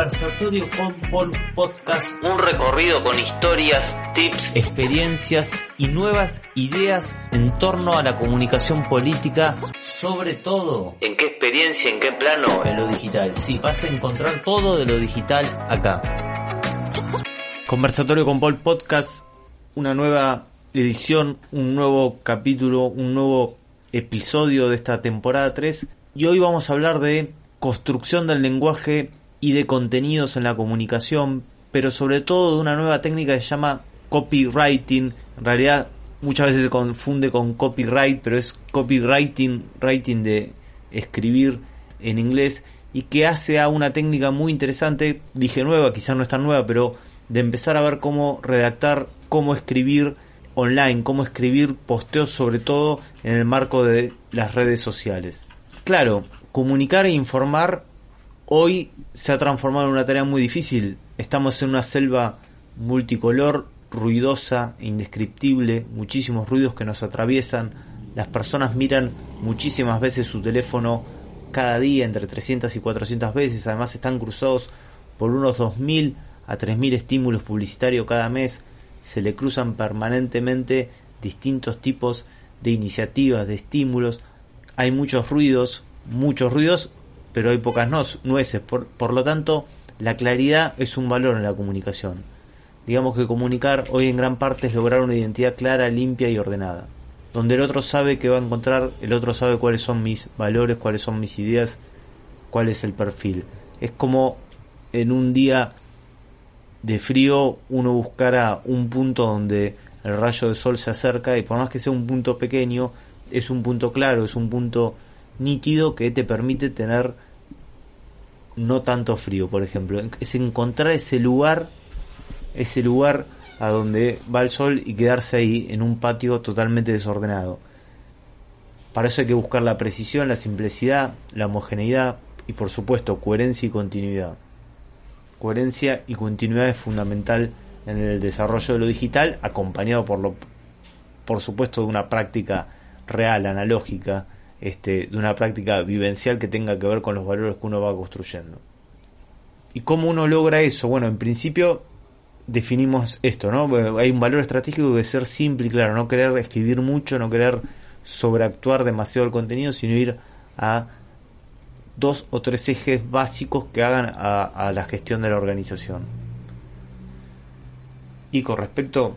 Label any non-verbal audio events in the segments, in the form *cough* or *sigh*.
Conversatorio con Paul Podcast, un recorrido con historias, tips, experiencias y nuevas ideas en torno a la comunicación política, sobre todo en qué experiencia, en qué plano, en lo digital. Sí, vas a encontrar todo de lo digital acá. Conversatorio con Paul Podcast, una nueva edición, un nuevo capítulo, un nuevo episodio de esta temporada 3 y hoy vamos a hablar de construcción del lenguaje y de contenidos en la comunicación, pero sobre todo de una nueva técnica que se llama copywriting. En realidad muchas veces se confunde con copyright, pero es copywriting, writing de escribir en inglés y que hace a una técnica muy interesante, dije nueva, quizás no es tan nueva, pero de empezar a ver cómo redactar, cómo escribir online, cómo escribir posteos sobre todo en el marco de las redes sociales. Claro, comunicar e informar hoy se ha transformado en una tarea muy difícil. Estamos en una selva multicolor, ruidosa, indescriptible, muchísimos ruidos que nos atraviesan. Las personas miran muchísimas veces su teléfono cada día, entre 300 y 400 veces. Además están cruzados por unos 2.000 a 3.000 estímulos publicitarios cada mes. Se le cruzan permanentemente distintos tipos de iniciativas, de estímulos. Hay muchos ruidos, muchos ruidos pero hay pocas nueces. Por, por lo tanto, la claridad es un valor en la comunicación. Digamos que comunicar hoy en gran parte es lograr una identidad clara, limpia y ordenada. Donde el otro sabe que va a encontrar, el otro sabe cuáles son mis valores, cuáles son mis ideas, cuál es el perfil. Es como en un día de frío uno buscara un punto donde el rayo de sol se acerca y por más que sea un punto pequeño, es un punto claro, es un punto nítido que te permite tener no tanto frío, por ejemplo. Es encontrar ese lugar, ese lugar a donde va el sol y quedarse ahí en un patio totalmente desordenado. Para eso hay que buscar la precisión, la simplicidad, la homogeneidad y por supuesto coherencia y continuidad. Coherencia y continuidad es fundamental en el desarrollo de lo digital, acompañado por lo por supuesto de una práctica real, analógica, este, de una práctica vivencial que tenga que ver con los valores que uno va construyendo. ¿Y cómo uno logra eso? Bueno, en principio definimos esto, ¿no? Hay un valor estratégico de ser simple y claro, no querer escribir mucho, no querer sobreactuar demasiado el contenido, sino ir a dos o tres ejes básicos que hagan a, a la gestión de la organización. Y con respecto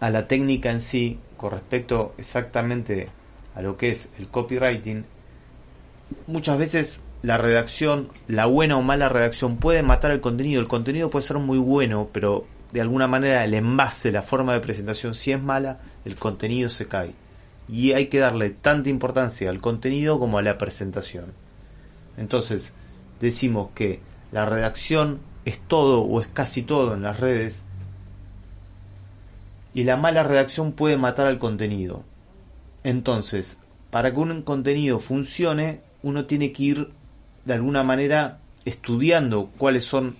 a la técnica en sí, con respecto exactamente a lo que es el copywriting, muchas veces la redacción, la buena o mala redacción puede matar el contenido. El contenido puede ser muy bueno, pero de alguna manera el envase, la forma de presentación, si es mala, el contenido se cae. Y hay que darle tanta importancia al contenido como a la presentación. Entonces, decimos que la redacción es todo o es casi todo en las redes y la mala redacción puede matar al contenido. Entonces, para que un contenido funcione, uno tiene que ir de alguna manera estudiando cuáles son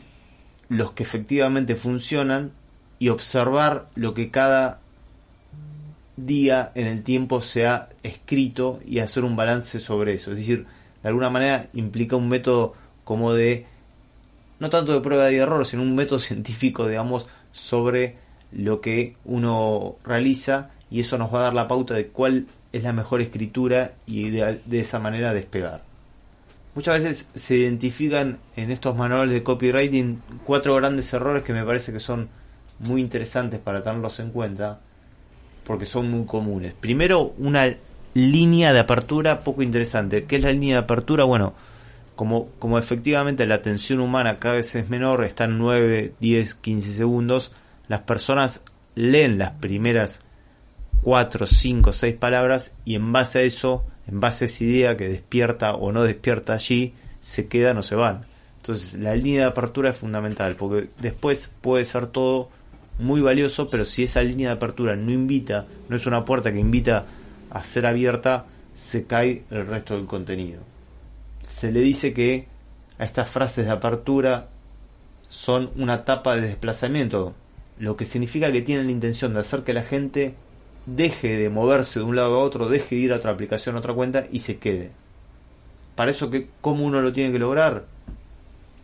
los que efectivamente funcionan y observar lo que cada día en el tiempo se ha escrito y hacer un balance sobre eso. Es decir, de alguna manera implica un método como de, no tanto de prueba y error, sino un método *laughs* científico, digamos, sobre lo que uno realiza y eso nos va a dar la pauta de cuál es la mejor escritura y de, esa manera despegar. Muchas veces se identifican en estos manuales de copywriting cuatro grandes errores que me parece que son muy interesantes para tenerlos en cuenta porque son muy comunes. Primero, una línea de apertura poco interesante. ¿Qué es la línea de apertura? Bueno, como, como efectivamente la atención humana cada vez es menor, está en 9, 10, 15 segundos, las personas leen las primeras cuatro, cinco, seis palabras y en base a eso, en base a esa idea que despierta o no despierta allí, se quedan o se van. Entonces la línea de apertura es fundamental, porque después puede ser todo muy valioso, pero si esa línea de apertura no invita, no es una puerta que invita a ser abierta, se cae el resto del contenido. Se le dice que a estas frases de apertura son una tapa de desplazamiento, lo que significa que tienen la intención de hacer que la gente deje de moverse de un lado a otro, deje de ir a otra aplicación, a otra cuenta y se quede. Para eso, que, ¿cómo uno lo tiene que lograr?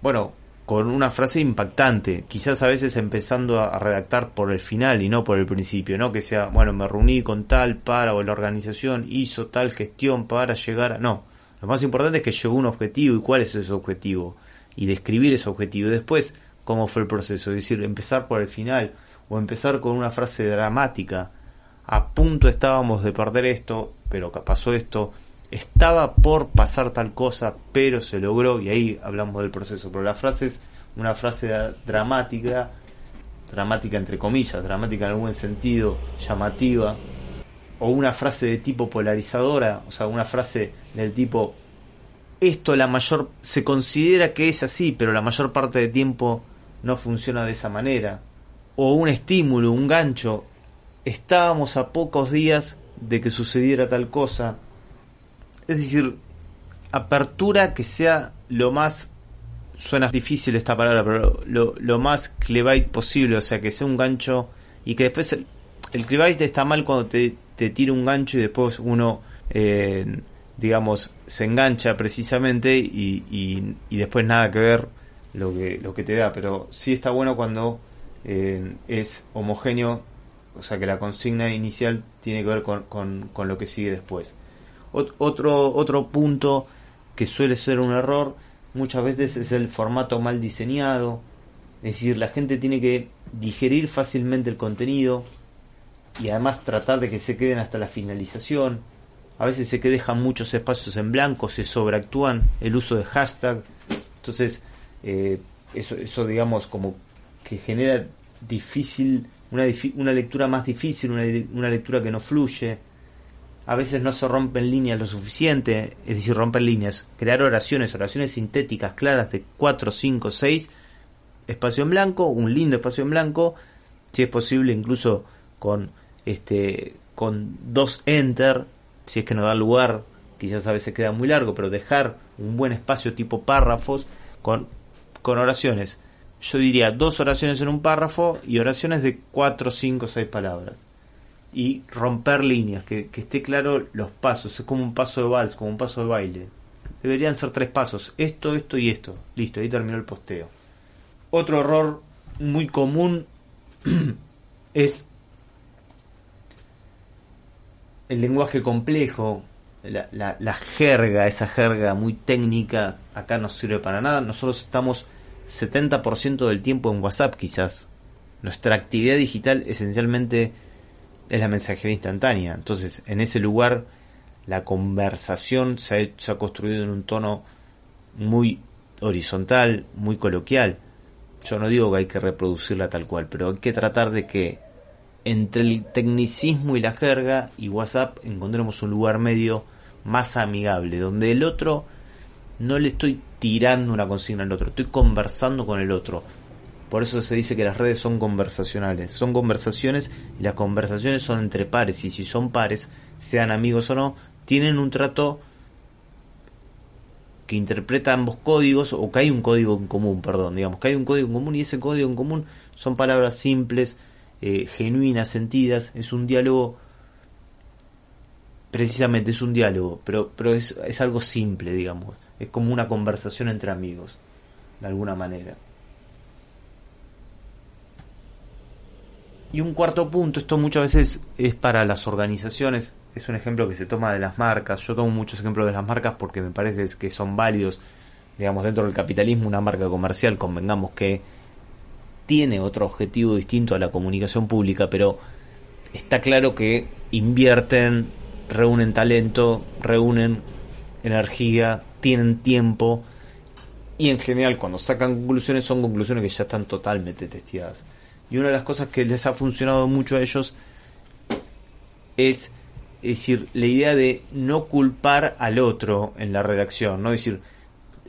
Bueno, con una frase impactante, quizás a veces empezando a, redactar por el final y no por el principio, ¿no? Que sea, bueno, me reuní con tal para o la organización hizo tal gestión para llegar a... No, lo más importante es que llegó un objetivo y cuál es ese objetivo y describir ese objetivo y después cómo fue el proceso, es decir, empezar por el final o empezar con una frase dramática. A punto estábamos de perder esto, pero pasó esto, estaba por pasar tal cosa, pero se logró y ahí hablamos del proceso. Pero la frase es una frase dramática, dramática entre comillas, dramática en algún sentido, llamativa, o una frase de tipo polarizadora, o sea, una frase del tipo esto la mayor se considera que es así, pero la mayor parte del tiempo no funciona de esa manera. O un estímulo, un gancho. Estábamos a pocos días de que sucediera tal cosa. Es decir, apertura que sea lo más suena difícil esta palabra, pero lo, lo más clevite posible, o sea, que sea un gancho y que después el, el está mal cuando te, te tira un gancho y después uno eh, digamos, se engancha precisamente y, y, después nada que ver lo que, lo que te da, pero sí está bueno cuando eh, es homogéneo, o sea que la consigna inicial tiene que ver con, con, lo que sigue después. otro, otro punto que suele ser un error muchas veces es el formato mal diseñado, es decir, la gente tiene que digerir fácilmente el contenido y además tratar de que se queden hasta la finalización. A veces se que dejan muchos espacios en blanco, se sobreactúan el uso de hashtag, entonces eh, eso, eso digamos como que genera difícil, una, una lectura más difícil, una, una, lectura que no fluye, a veces no se rompen líneas lo suficiente, es decir, romper líneas, crear oraciones, oraciones sintéticas claras de 4, 5, 6, espacio en blanco, un lindo espacio en blanco, si es posible incluso con este con dos enter si es que no da lugar, quizás a veces queda muy largo, pero dejar un buen espacio tipo párrafos con, con oraciones. Yo diría dos oraciones en un párrafo y oraciones de cuatro, cinco, seis palabras. Y romper líneas, que, esté claro los pasos, es como un paso de vals, como un paso de baile. Deberían ser tres pasos, esto, esto y esto. Listo, ahí terminó el posteo. Otro error muy común *clears throat* es el lenguaje complejo, la, la, jerga, esa jerga muy técnica, acá no sirve para nada. Nosotros estamos 70% del tiempo en WhatsApp quizás. Nuestra actividad digital esencialmente es la mensajería instantánea. Entonces, en ese lugar, la conversación se ha, se ha construido en un tono muy horizontal, muy coloquial. Yo no digo que hay que reproducirla tal cual, pero hay que tratar de que entre el tecnicismo y la jerga y WhatsApp encontremos un lugar medio más amigable, donde el otro no le estoy tirando una consigna al otro, estoy conversando con el otro. Por eso se dice que las redes son conversacionales, son conversaciones y las conversaciones son entre pares. Y si son pares, sean amigos o no, tienen un trato que interpreta ambos códigos o que hay un código en común, perdón, digamos que hay un código en común y ese código en común son palabras simples, eh, genuinas, sentidas, es un diálogo, precisamente es un diálogo, pero, pero es, es algo simple, digamos, es como una conversación entre amigos, de alguna manera. Y un cuarto punto, esto muchas veces es para las organizaciones, es un ejemplo que se toma de las marcas, yo tomo muchos ejemplos de las marcas porque me parece que son válidos, digamos, dentro del capitalismo, una marca comercial, convengamos que tiene otro objetivo distinto a la comunicación pública, pero está claro que invierten, reúnen talento, reúnen energía, tienen tiempo y en general cuando sacan conclusiones son conclusiones que ya están totalmente testeadas. Y una de las cosas que les ha funcionado mucho a ellos es, decir, la idea de no culpar al otro en la redacción, no decir,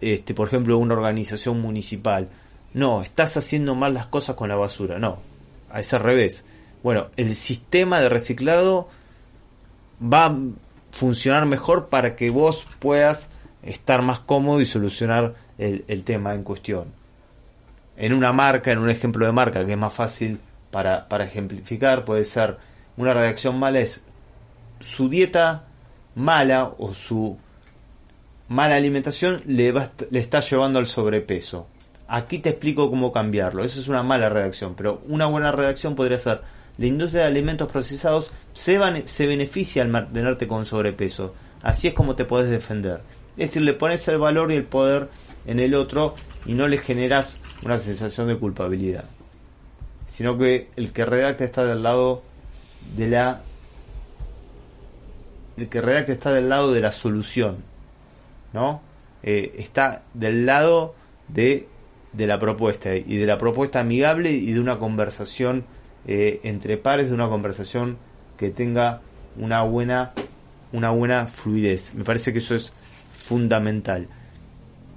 este, por ejemplo, una organización municipal. No, estás haciendo mal las cosas con la basura. No, a ese revés. Bueno, el sistema de reciclado va a funcionar mejor para que vos puedas estar más cómodo y solucionar el, tema en cuestión. En una marca, en un ejemplo de marca que es más fácil para, ejemplificar, puede ser una reacción mala es su dieta mala o su mala alimentación le, va, le está llevando al sobrepeso. Aquí te explico cómo cambiarlo. Eso es una mala redacción, pero una buena redacción podría ser la industria de alimentos procesados se, se beneficia al mantenerte con sobrepeso. Así es como te puedes defender. Es decir, le pones el valor y el poder en el otro y no le generas una sensación de culpabilidad. Sino que el que redacta está del lado de la el que redacta está del lado de la solución, ¿no? Eh, está del lado de, de la propuesta y de la propuesta amigable y de una conversación eh, entre pares, de una conversación que tenga una buena una buena fluidez. Me parece que eso es fundamental.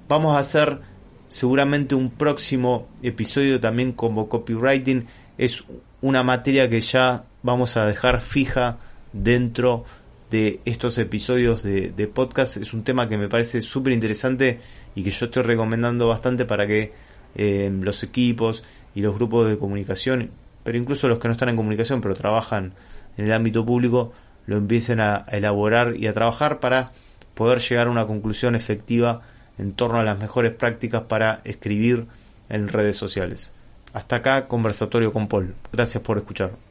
Vamos a hacer seguramente un próximo episodio también como copywriting. Es una materia que ya vamos a dejar fija dentro de estos episodios de, podcast. Es un tema que me parece súper interesante y que yo estoy recomendando bastante para que eh, los equipos y los grupos de comunicación, pero incluso los que no están en comunicación pero trabajan en el ámbito público, lo empiecen a elaborar y a trabajar para poder llegar a una conclusión efectiva en torno a las mejores prácticas para escribir en redes sociales. Hasta acá, conversatorio con Paul. Gracias por escuchar.